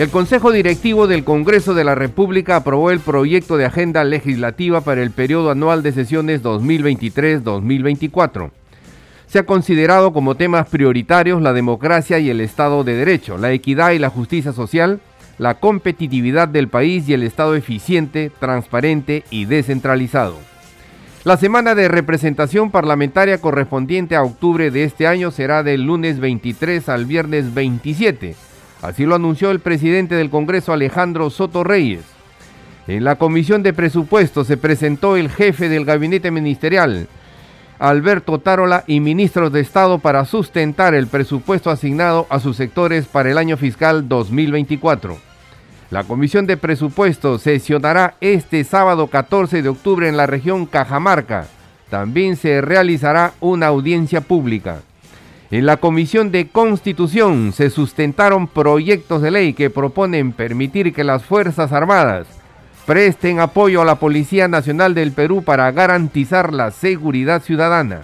El Consejo Directivo del Congreso de la República aprobó el proyecto de agenda legislativa para el periodo anual de sesiones 2023-2024. Se ha considerado como temas prioritarios la democracia y el Estado de Derecho, la equidad y la justicia social, la competitividad del país y el Estado eficiente, transparente y descentralizado. La semana de representación parlamentaria correspondiente a octubre de este año será del lunes 23 al viernes 27 Así lo anunció el presidente del Congreso Alejandro Soto Reyes. En la comisión de presupuestos se presentó el jefe del gabinete ministerial, Alberto Tarola, y ministros de Estado para sustentar el presupuesto asignado a sus sectores para el año fiscal 2024. La comisión de presupuestos sesionará este sábado 14 de octubre en la región Cajamarca. También se realizará una audiencia pública. En la Comisión de Constitución se sustentaron proyectos de ley que proponen permitir que las Fuerzas Armadas presten apoyo a la Policía Nacional del Perú para garantizar la seguridad ciudadana.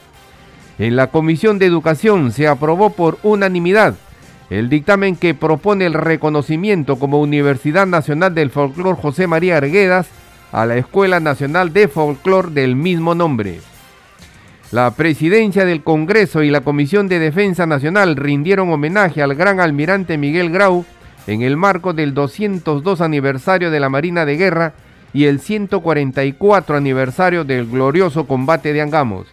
En la Comisión de Educación se aprobó por unanimidad el dictamen que propone el reconocimiento como Universidad Nacional del Folclor José María Arguedas a la Escuela Nacional de Folclor del mismo nombre. La presidencia del Congreso y la Comisión de Defensa Nacional rindieron homenaje al gran almirante Miguel Grau en el marco del 202 aniversario de la Marina de Guerra y el 144 aniversario del glorioso combate de Angamos.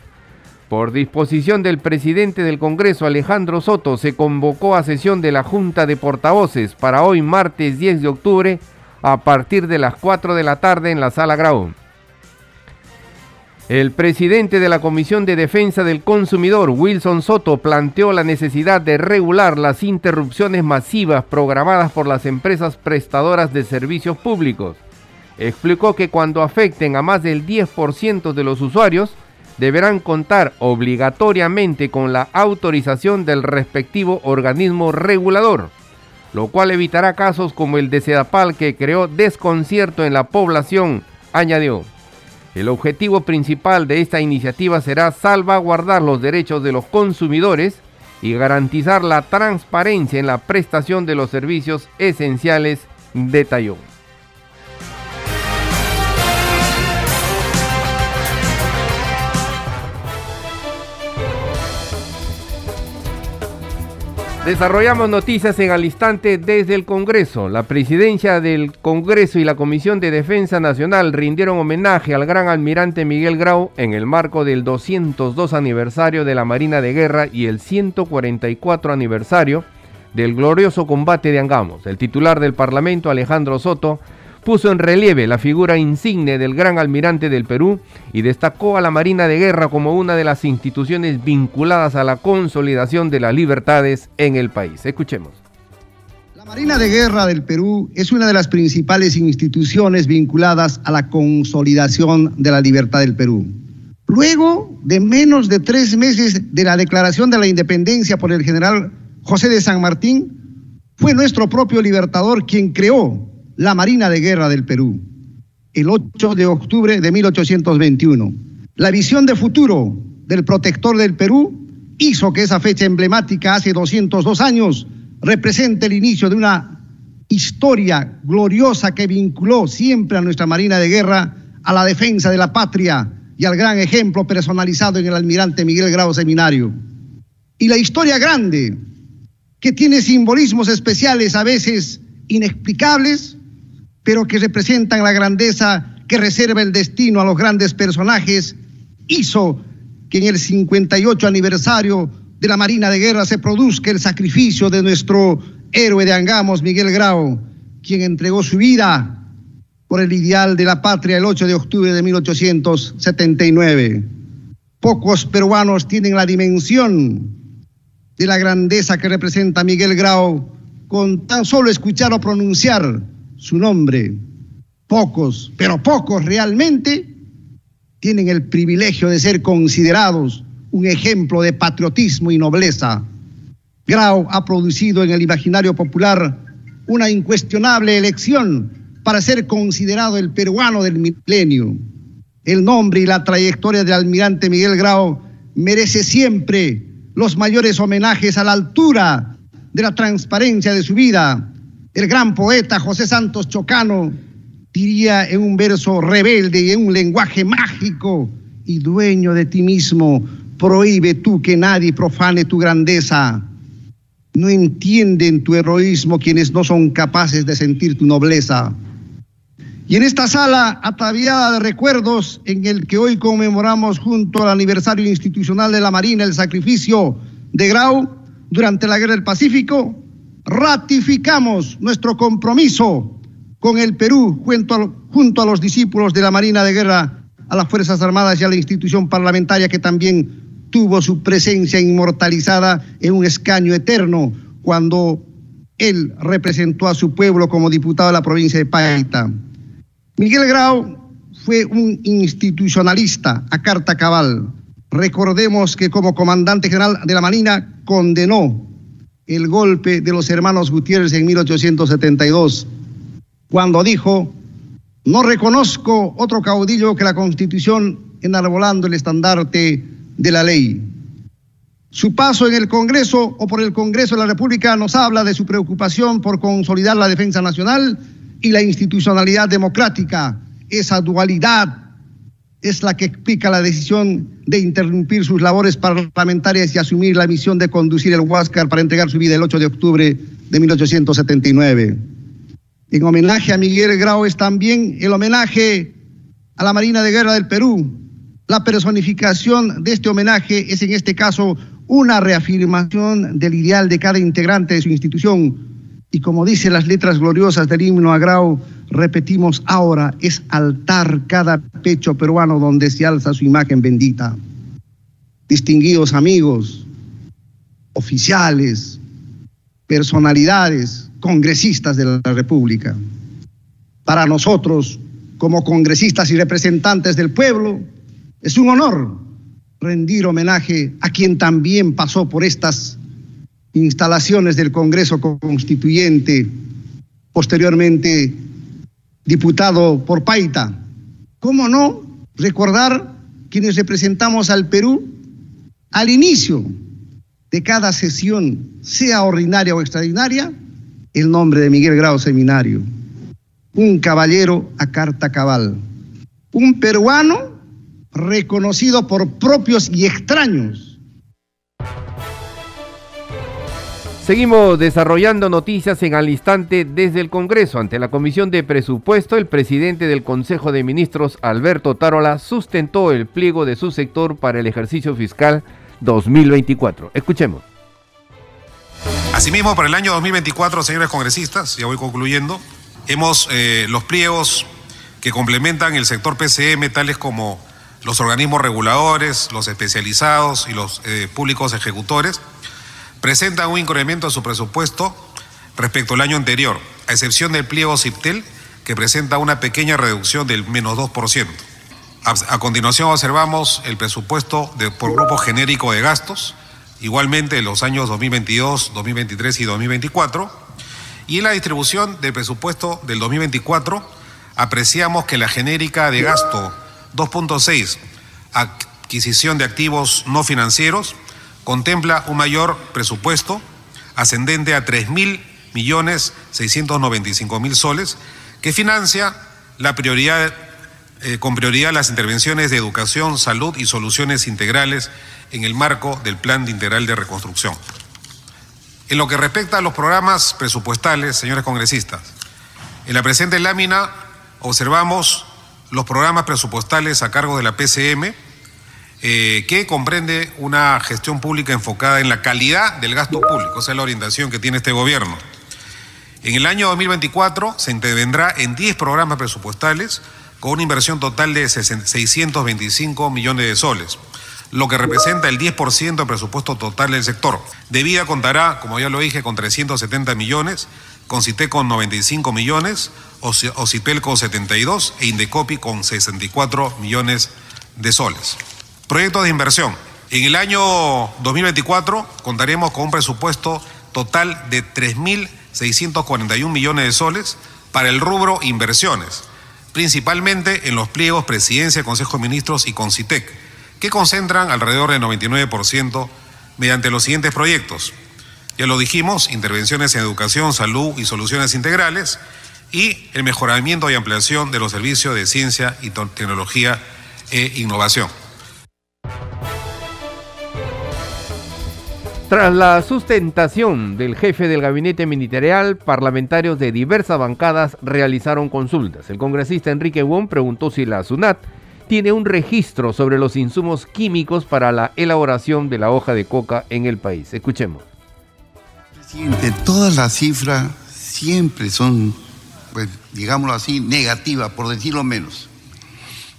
Por disposición del presidente del Congreso, Alejandro Soto, se convocó a sesión de la Junta de Portavoces para hoy martes 10 de octubre a partir de las 4 de la tarde en la Sala Grau. El presidente de la Comisión de Defensa del Consumidor, Wilson Soto, planteó la necesidad de regular las interrupciones masivas programadas por las empresas prestadoras de servicios públicos. Explicó que cuando afecten a más del 10% de los usuarios, deberán contar obligatoriamente con la autorización del respectivo organismo regulador, lo cual evitará casos como el de Sedapal que creó desconcierto en la población, añadió. El objetivo principal de esta iniciativa será salvaguardar los derechos de los consumidores y garantizar la transparencia en la prestación de los servicios esenciales, detalló. Desarrollamos noticias en al instante desde el Congreso. La presidencia del Congreso y la Comisión de Defensa Nacional rindieron homenaje al gran almirante Miguel Grau en el marco del 202 aniversario de la Marina de Guerra y el 144 aniversario del glorioso combate de Angamos. El titular del Parlamento, Alejandro Soto, puso en relieve la figura insigne del gran almirante del Perú y destacó a la Marina de Guerra como una de las instituciones vinculadas a la consolidación de las libertades en el país. Escuchemos. La Marina de Guerra del Perú es una de las principales instituciones vinculadas a la consolidación de la libertad del Perú. Luego de menos de tres meses de la declaración de la independencia por el general José de San Martín, fue nuestro propio libertador quien creó la Marina de Guerra del Perú, el 8 de octubre de 1821. La visión de futuro del protector del Perú hizo que esa fecha emblemática hace 202 años represente el inicio de una historia gloriosa que vinculó siempre a nuestra Marina de Guerra a la defensa de la patria y al gran ejemplo personalizado en el almirante Miguel Grau Seminario. Y la historia grande, que tiene simbolismos especiales a veces inexplicables, pero que representan la grandeza que reserva el destino a los grandes personajes, hizo que en el 58 aniversario de la Marina de Guerra se produzca el sacrificio de nuestro héroe de Angamos, Miguel Grau, quien entregó su vida por el ideal de la patria el 8 de octubre de 1879. Pocos peruanos tienen la dimensión de la grandeza que representa Miguel Grau con tan solo escuchar o pronunciar su nombre. Pocos, pero pocos realmente tienen el privilegio de ser considerados un ejemplo de patriotismo y nobleza. Grau ha producido en el imaginario popular una incuestionable elección para ser considerado el peruano del milenio. El nombre y la trayectoria del almirante Miguel Grau merece siempre los mayores homenajes a la altura de la transparencia de su vida. El gran poeta José Santos Chocano diría en un verso rebelde y en un lenguaje mágico y dueño de ti mismo, prohíbe tú que nadie profane tu grandeza. No entienden tu heroísmo quienes no son capaces de sentir tu nobleza. Y en esta sala ataviada de recuerdos en el que hoy conmemoramos junto al aniversario institucional de la Marina el sacrificio de Grau durante la Guerra del Pacífico, ratificamos nuestro compromiso con el Perú junto a, los discípulos de la Marina de Guerra, a las Fuerzas Armadas y a la institución parlamentaria que también tuvo su presencia inmortalizada en un escaño eterno cuando él representó a su pueblo como diputado de la provincia de Paita. Miguel Grau fue un institucionalista a carta cabal. Recordemos que como comandante general de la Marina condenó el golpe de los hermanos Gutiérrez en 1872, cuando dijo, no reconozco otro caudillo que la Constitución enarbolando el estandarte de la ley. Su paso en el Congreso o por el Congreso de la República nos habla de su preocupación por consolidar la defensa nacional y la institucionalidad democrática. Esa dualidad es la que explica la decisión de interrumpir sus labores parlamentarias y asumir la misión de conducir el Huáscar para entregar su vida el 8 de octubre de 1879. En homenaje a Miguel Grau es también el homenaje a la Marina de Guerra del Perú. La personificación de este homenaje es en este caso una reafirmación del ideal de cada integrante de su institución, y como dice las letras gloriosas del himno agrao, repetimos ahora, es altar cada pecho peruano donde se alza su imagen bendita. Distinguidos amigos, oficiales, personalidades, congresistas de la República. Para nosotros, como congresistas y representantes del pueblo, es un honor rendir homenaje a quien también pasó por estas instalaciones del Congreso Constituyente, posteriormente diputado por Paita. ¿Cómo no recordar quienes representamos al Perú al inicio de cada sesión, sea ordinaria o extraordinaria, el nombre de Miguel Grau Seminario, un caballero a carta cabal, un peruano reconocido por propios y extraños Seguimos desarrollando noticias en al instante desde el Congreso. Ante la Comisión de Presupuesto, el presidente del Consejo de Ministros, Alberto Tarola, sustentó el pliego de su sector para el ejercicio fiscal 2024. Escuchemos. Asimismo, para el año 2024, señores congresistas, ya voy concluyendo, hemos eh, los pliegos que complementan el sector PCM, tales como los organismos reguladores, los especializados y los eh, públicos ejecutores, presentan un incremento a su presupuesto respecto al año anterior, a excepción del pliego CIPTEL, que presenta una pequeña reducción del menos 2%. A, continuación observamos el presupuesto por grupo genérico de gastos, igualmente en los años 2022, 2023 y 2024. Y en la distribución del presupuesto del 2024 apreciamos que la genérica de gasto 2.6, adquisición de activos no financieros, contempla un mayor presupuesto ascendente a 3 mil millones 695 mil soles que financia la prioridad, eh, con prioridad las intervenciones de educación, salud y soluciones integrales en el marco del Plan Integral de Reconstrucción. En lo que respecta a los programas presupuestales, señores congresistas, en la presente lámina observamos los programas presupuestales a cargo de la PCM, eh, que comprende una gestión pública enfocada en la calidad del gasto público, esa es la orientación que tiene este gobierno. En el año 2024 se intervendrá en 10 programas presupuestales con una inversión total de 625 millones de soles, lo que representa el 10% del presupuesto total del sector. De vida contará, como ya lo dije, con 370 millones, con CITE con 95 millones, OCIPEL con 72 e Indecopi con 64 millones de soles. Proyectos de inversión. En el año 2024 contaremos con un presupuesto total de 3.641 millones de soles para el rubro inversiones, principalmente en los pliegos Presidencia, Consejo de Ministros y Concitec, que concentran alrededor del 99% mediante los siguientes proyectos. Ya lo dijimos, intervenciones en educación, salud y soluciones integrales y el mejoramiento y ampliación de los servicios de ciencia y tecnología e innovación. Tras la sustentación del jefe del gabinete ministerial, parlamentarios de diversas bancadas realizaron consultas. El congresista Enrique Wong preguntó si la SUNAT tiene un registro sobre los insumos químicos para la elaboración de la hoja de coca en el país. Escuchemos. Presidente, todas las cifras siempre son, pues, digámoslo así, negativas, por decirlo menos.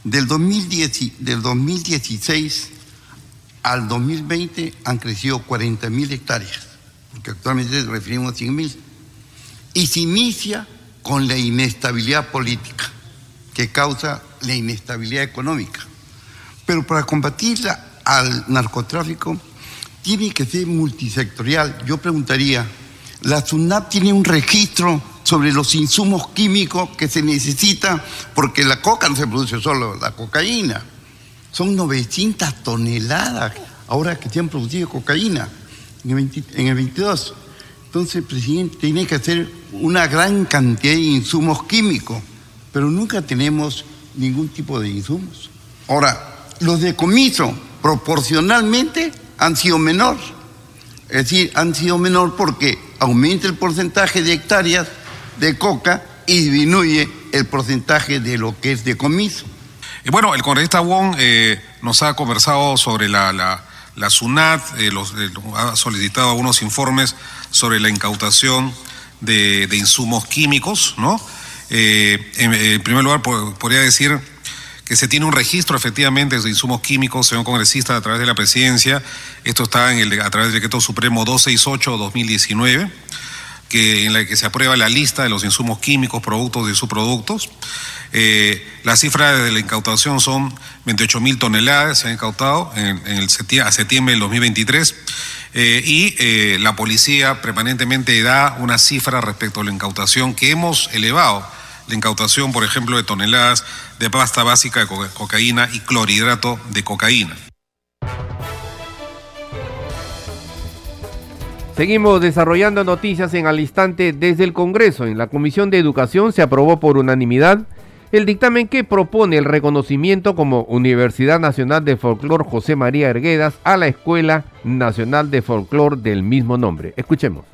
Del, 2010, del 2016 al 2020 han crecido 40 mil hectáreas, porque actualmente referimos a 100 mil. Y se inicia con la inestabilidad política que causa la inestabilidad económica. Pero para combatir al narcotráfico tiene que ser multisectorial. Yo preguntaría, ¿la SUNAP tiene un registro sobre los insumos químicos que se necesitan? Porque la coca no se produce solo, la cocaína son 900 toneladas ahora que se han producido cocaína en el, 22. Entonces presidente tiene que hacer una gran cantidad de insumos químicos, pero nunca tenemos ningún tipo de insumos. Ahora, los decomisos proporcionalmente han sido menor. Es decir, han sido menor porque aumenta el porcentaje de hectáreas de coca y disminuye el porcentaje de lo que es decomiso bueno, el congresista Wong eh, nos ha conversado sobre la, la, SUNAT, eh, eh, ha solicitado algunos informes sobre la incautación de, insumos químicos, ¿no? En, primer lugar, podría decir que se tiene un registro efectivamente de insumos químicos, señor congresista, a través de la presidencia. Esto está en el, a través del decreto supremo 268-2019, que, en la que se aprueba la lista de los insumos químicos, productos y subproductos. Eh, las cifras de la incautación son 28 mil toneladas, se han incautado en, el a septiembre del 2023. Eh, y eh, la policía permanentemente da una cifra respecto a la incautación que hemos elevado. La incautación, por ejemplo, de toneladas de pasta básica de cocaína y clorhidrato de cocaína. Seguimos desarrollando noticias en al instante desde el Congreso. En la Comisión de Educación se aprobó por unanimidad el dictamen que propone el reconocimiento como Universidad Nacional de Folclor José María Erguedas a la Escuela Nacional de Folclor del mismo nombre. Escuchemos.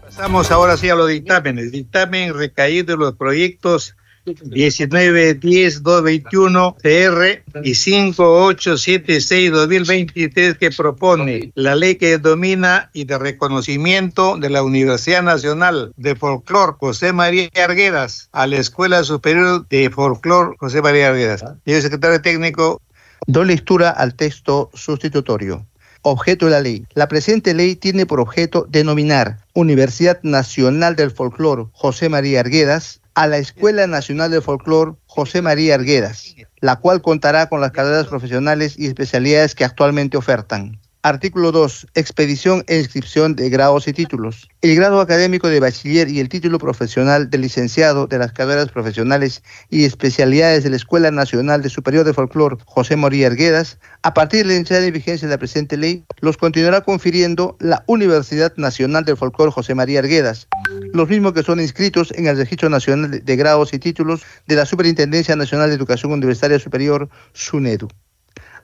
Pasamos ahora sí a los dictámenes. Dictamen recaído de los proyectos 1910-221 CR y 5876-2023 que propone la ley que domina y de reconocimiento de la Universidad Nacional de Folclor José María Arguedas a la Escuela Superior de Folclor José María Arguedas. Señor secretario técnico. Doy lectura al texto sustitutorio. Objeto de la ley. La presente ley tiene por objeto denominar Universidad Nacional del Folclor José María Arguedas a la Escuela Nacional de Folclor José María Arguedas, la cual contará con las carreras profesionales y especialidades que actualmente ofertan. Artículo 2. Expedición e inscripción de grados y títulos. El grado académico de bachiller y el título profesional de licenciado de las carreras profesionales y especialidades de la Escuela Nacional de Superior de Folclor José Moría Arguedas, a partir de la entrada en vigencia de la presente ley, los continuará confiriendo la Universidad Nacional del Folclor José María Arguedas, los mismos que son inscritos en el Registro Nacional de Grados y Títulos de la Superintendencia Nacional de Educación Universitaria Superior, SUNEDU.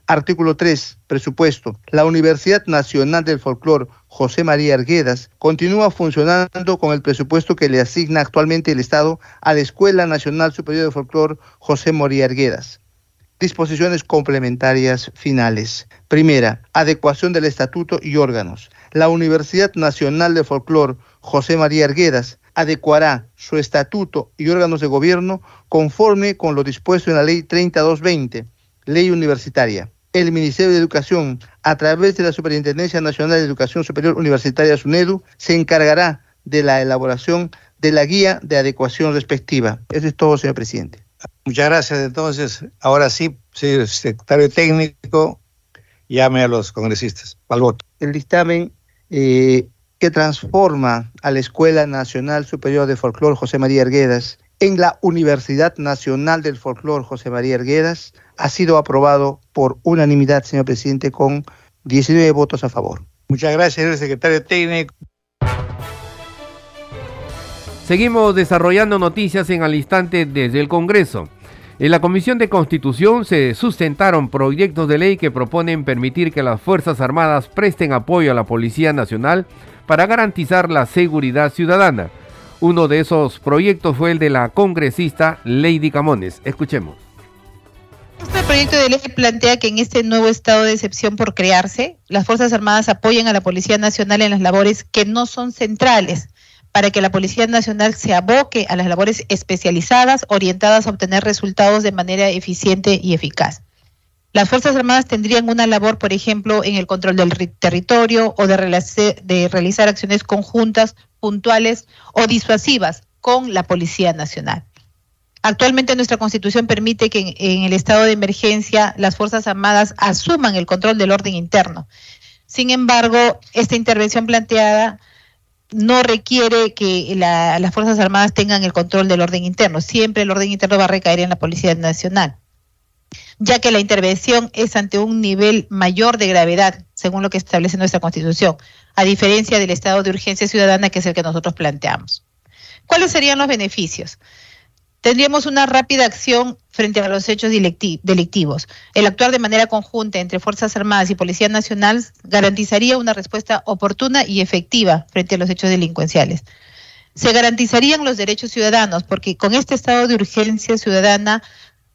Artículo 3. Presupuesto. La Universidad Nacional del Folclor José María Arguedas continúa funcionando con el presupuesto que le asigna actualmente el Estado a la Escuela Nacional Superior de Folclor José María Arguedas. Disposiciones complementarias finales. Primera, adecuación del estatuto y órganos. La Universidad Nacional de Folclor José María Arguedas adecuará su estatuto y órganos de gobierno conforme con lo dispuesto en la Ley 3220, Ley Universitaria el Ministerio de Educación, a través de la Superintendencia Nacional de Educación Superior Universitaria SUNEDU, se encargará de la elaboración de la guía de adecuación respectiva. Eso es todo, señor presidente. Muchas gracias. Entonces, ahora sí, señor secretario técnico, llame a los congresistas al voto. El dictamen eh, que transforma a la Escuela Nacional Superior de Folclore José María Arguedas en la Universidad Nacional del Folclore José María Arguedas ha sido aprobado por unanimidad, señor presidente, con 19 votos a favor. Muchas gracias, señor secretario técnico. Seguimos desarrollando noticias en al instante desde el Congreso. En la Comisión de Constitución se sustentaron proyectos de ley que proponen permitir que las Fuerzas Armadas presten apoyo a la Policía Nacional para garantizar la seguridad ciudadana. Uno de esos proyectos fue el de la congresista Lady Camones. Escuchemos. Este proyecto de ley plantea que en este nuevo estado de excepción por crearse, las Fuerzas Armadas apoyen a la Policía Nacional en las labores que no son centrales, para que la Policía Nacional se aboque a las labores especializadas orientadas a obtener resultados de manera eficiente y eficaz. Las Fuerzas Armadas tendrían una labor, por ejemplo, en el control del territorio o de, de realizar acciones conjuntas, puntuales o disuasivas con la Policía Nacional. Actualmente nuestra Constitución permite que en, el estado de emergencia las Fuerzas Armadas asuman el control del orden interno. Sin embargo, esta intervención planteada no requiere que las Fuerzas Armadas tengan el control del orden interno. Siempre el orden interno va a recaer en la Policía Nacional ya que la intervención es ante un nivel mayor de gravedad, según lo que establece nuestra Constitución, a diferencia del estado de urgencia ciudadana que es el que nosotros planteamos. ¿Cuáles serían los beneficios? Tendríamos una rápida acción frente a los hechos delictivos. El actuar de manera conjunta entre Fuerzas Armadas y Policía Nacional garantizaría una respuesta oportuna y efectiva frente a los hechos delincuenciales. Se garantizarían los derechos ciudadanos porque con este estado de urgencia ciudadana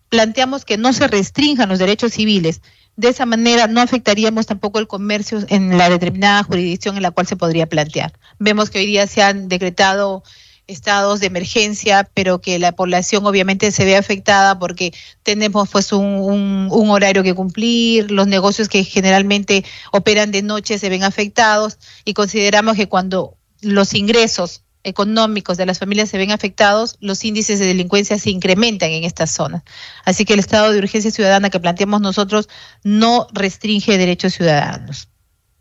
planteamos que no se restrinjan los derechos civiles. De esa manera no afectaríamos tampoco el comercio en la determinada jurisdicción en la cual se podría plantear. Vemos que hoy día se han decretado estados de emergencia, pero que la población obviamente se ve afectada porque tenemos pues un, un, horario que cumplir, los negocios que generalmente operan de noche se ven afectados y consideramos que cuando los ingresos económicos de las familias se ven afectados, los índices de delincuencia se incrementan en estas zonas. Así que el estado de urgencia ciudadana que planteamos nosotros no restringe derechos ciudadanos.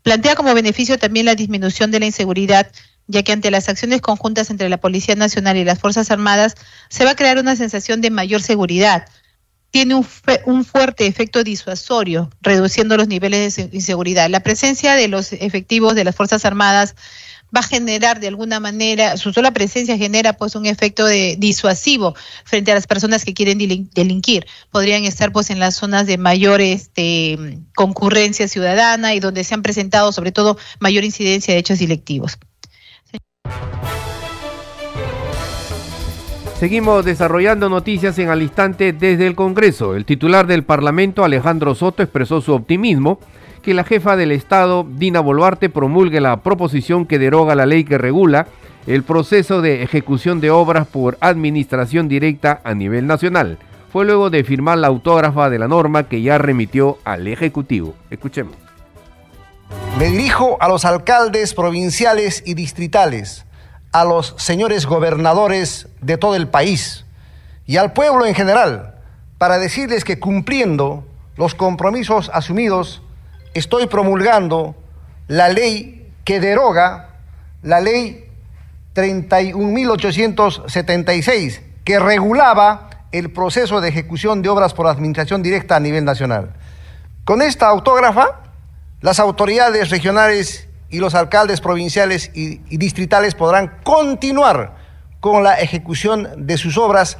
Plantea como beneficio también la disminución de la inseguridad, ya que ante las acciones conjuntas entre la Policía Nacional y las Fuerzas Armadas se va a crear una sensación de mayor seguridad. Tiene un, un fuerte efecto disuasorio, reduciendo los niveles de inseguridad. La presencia de los efectivos de las Fuerzas Armadas va a generar de alguna manera, su sola presencia genera pues un efecto de disuasivo frente a las personas que quieren delinquir. Podrían estar pues en las zonas de mayor este, concurrencia ciudadana y donde se han presentado sobre todo mayor incidencia de hechos delictivos. Seguimos desarrollando noticias en al instante desde el Congreso. El titular del Parlamento, Alejandro Soto, expresó su optimismo que la jefa del Estado, Dina Boluarte, promulgue la proposición que deroga la ley que regula el proceso de ejecución de obras por administración directa a nivel nacional. Fue luego de firmar la autógrafa de la norma que ya remitió al Ejecutivo. Escuchemos. Me dirijo a los alcaldes provinciales y distritales, a los señores gobernadores de todo el país y al pueblo en general para decirles que cumpliendo los compromisos asumidos estoy promulgando la ley que deroga la ley 31.876, que regulaba el proceso de ejecución de obras por administración directa a nivel nacional. Con esta autógrafa, las autoridades regionales y los alcaldes provinciales y, distritales podrán continuar con la ejecución de sus obras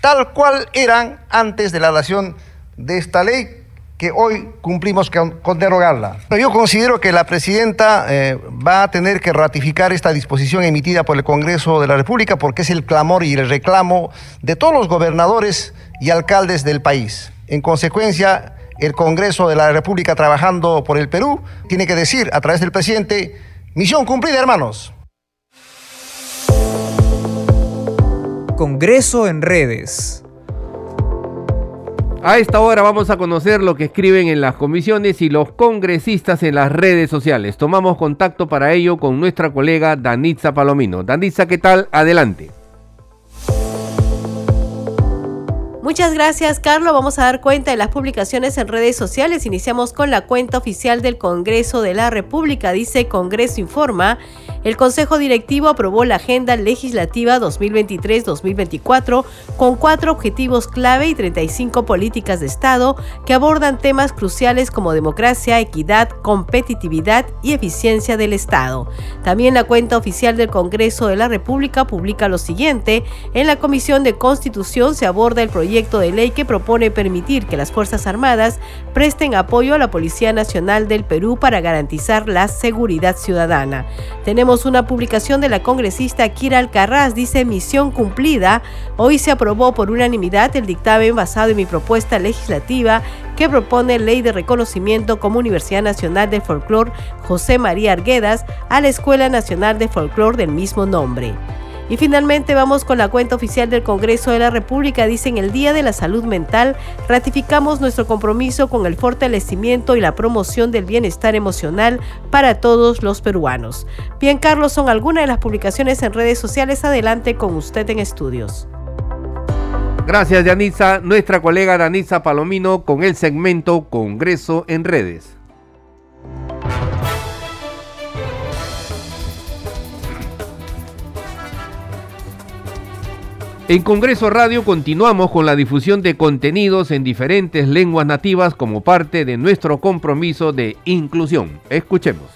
tal cual eran antes de la dación de esta ley, que hoy cumplimos con, derogarla. Pero yo considero que la presidenta eh, va a tener que ratificar esta disposición emitida por el Congreso de la República porque es el clamor y el reclamo de todos los gobernadores y alcaldes del país. En consecuencia, el Congreso de la República trabajando por el Perú tiene que decir a través del presidente, misión cumplida, hermanos. Congreso en redes. A esta hora vamos a conocer lo que escriben en las comisiones y los congresistas en las redes sociales. Tomamos contacto para ello con nuestra colega Danitza Palomino. Danitza, ¿qué tal? Adelante. Muchas gracias, Carlos. Vamos a dar cuenta de las publicaciones en redes sociales. Iniciamos con la cuenta oficial del Congreso de la República. Dice Congreso Informa. El Consejo Directivo aprobó la Agenda Legislativa 2023-2024 con cuatro objetivos clave y 35 políticas de Estado que abordan temas cruciales como democracia, equidad, competitividad y eficiencia del Estado. También la cuenta oficial del Congreso de la República publica lo siguiente. En la Comisión de Constitución se aborda el proyecto de ley que propone permitir que las Fuerzas Armadas presten apoyo a la Policía Nacional del Perú para garantizar la seguridad ciudadana. Tenemos una publicación de la congresista Kira Alcarraz, dice misión cumplida. Hoy se aprobó por unanimidad el dictamen basado en mi propuesta legislativa que propone ley de reconocimiento como Universidad Nacional de Folclor José María Arguedas a la Escuela Nacional de Folclor del mismo nombre. Y finalmente vamos con la cuenta oficial del Congreso de la República. Dice en el Día de la Salud Mental ratificamos nuestro compromiso con el fortalecimiento y la promoción del bienestar emocional para todos los peruanos. Bien, Carlos, son algunas de las publicaciones en redes sociales. Adelante con usted en estudios. Gracias, Yanisa. Nuestra colega Danisa Palomino con el segmento Congreso en redes. En Congreso Radio continuamos con la difusión de contenidos en diferentes lenguas nativas como parte de nuestro compromiso de inclusión. Escuchemos.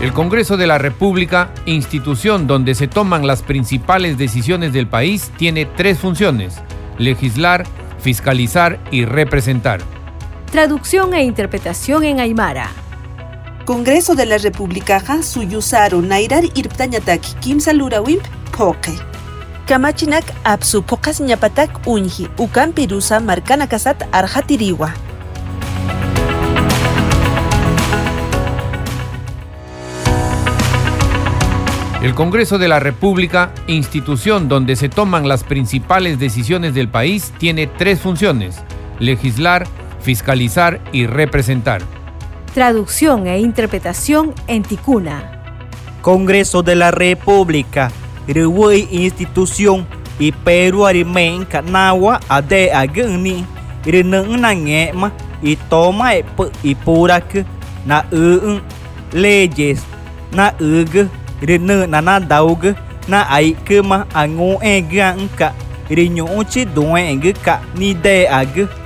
El Congreso de la República, institución donde se toman las principales decisiones del país, tiene tres funciones, legislar, fiscalizar y representar. Traducción e interpretación en Aymara. Congreso de la República suyusaru nairar irptañatak kimsa lurawimp poke. Kamachinak apsu pokas ñapatak unji ukan pirusa marcana kasat arjatiriwa. El Congreso de la República, institución donde se toman las principales decisiones del país, tiene tres funciones, legislar, fiscalizar y representar traducción e interpretación en Ticuna. Congreso de la República, Rewe Institución y Perú Arimen Nawa Ade Agni, Renang Nangema y Toma y Purak, Na Un Leyes, Na Ug, Renang Nana Daug, Na Aikema Angu Eganka, Rinyochi Duen Ka Ni De Ag.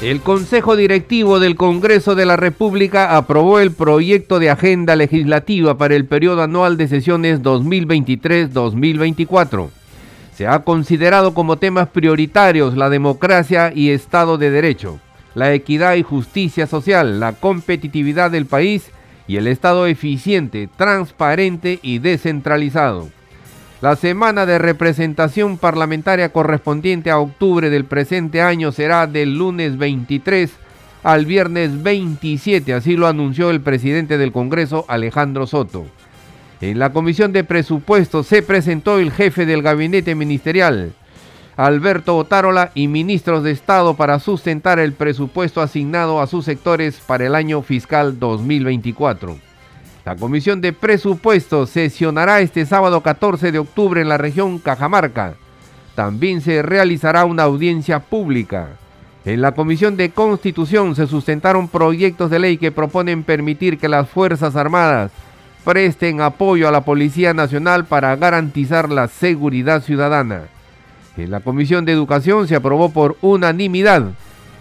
El Consejo Directivo del Congreso de la República aprobó el proyecto de agenda legislativa para el periodo anual de sesiones 2023-2024. Se ha considerado como temas prioritarios la democracia y Estado de Derecho, la equidad y justicia social, la competitividad del país y el Estado eficiente, transparente y descentralizado. La semana de representación parlamentaria correspondiente a octubre del presente año será del lunes 23 al viernes 27, así lo anunció el presidente del Congreso, Alejandro Soto. En la Comisión de Presupuestos se presentó el jefe del gabinete ministerial, Alberto Otárola, y ministros de Estado para sustentar el presupuesto asignado a sus sectores para el año fiscal 2024. La Comisión de Presupuestos sesionará este sábado 14 de octubre en la región Cajamarca. También se realizará una audiencia pública. En la Comisión de Constitución se sustentaron proyectos de ley que proponen permitir que las Fuerzas Armadas presten apoyo a la Policía Nacional para garantizar la seguridad ciudadana. En la Comisión de Educación se aprobó por unanimidad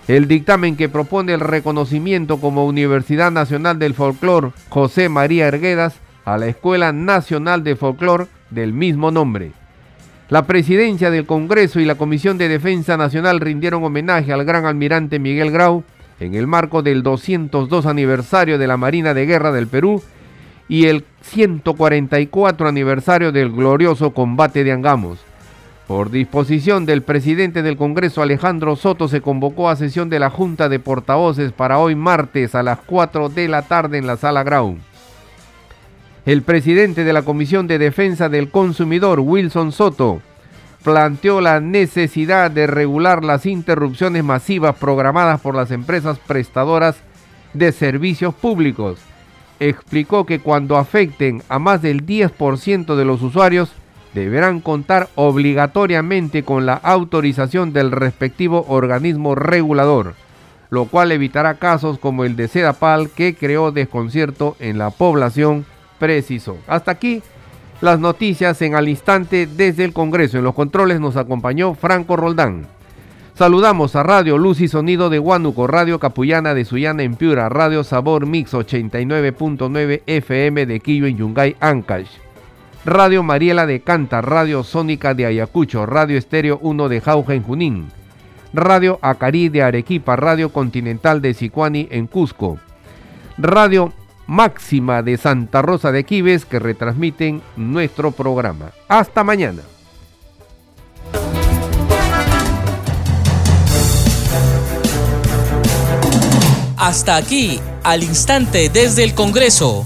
el dictamen que propone el reconocimiento como Universidad Nacional del Folclor José María Erguedas a la Escuela Nacional de Folclor del mismo nombre. La presidencia del Congreso y la Comisión de Defensa Nacional rindieron homenaje al gran almirante Miguel Grau en el marco del 202 aniversario de la Marina de Guerra del Perú y el 144 aniversario del glorioso combate de Angamos. Por disposición del presidente del Congreso Alejandro Soto se convocó a sesión de la Junta de Portavoces para hoy martes a las 4 de la tarde en la sala Grau. El presidente de la Comisión de Defensa del Consumidor, Wilson Soto, planteó la necesidad de regular las interrupciones masivas programadas por las empresas prestadoras de servicios públicos. Explicó que cuando afecten a más del 10% de los usuarios, deberán contar obligatoriamente con la autorización del respectivo organismo regulador, lo cual evitará casos como el de Sedapal que creó desconcierto en la población preciso. Hasta aquí las noticias en al instante desde el Congreso. En los controles nos acompañó Franco Roldán. Saludamos a Radio Luz y Sonido de Huánuco, Radio Capullana de Suyana en Piura, Radio Sabor Mix 89.9 FM de Quillo en Yungay, Ancash. Radio Mariela de Canta, Radio Sónica de Ayacucho, Radio Estéreo 1 de Jauja en Junín, Radio Acarí de Arequipa, Radio Continental de Sicuani en Cusco, Radio máxima de Santa Rosa de Quives que retransmiten nuestro programa. Hasta mañana. Hasta aquí, al instante desde el Congreso,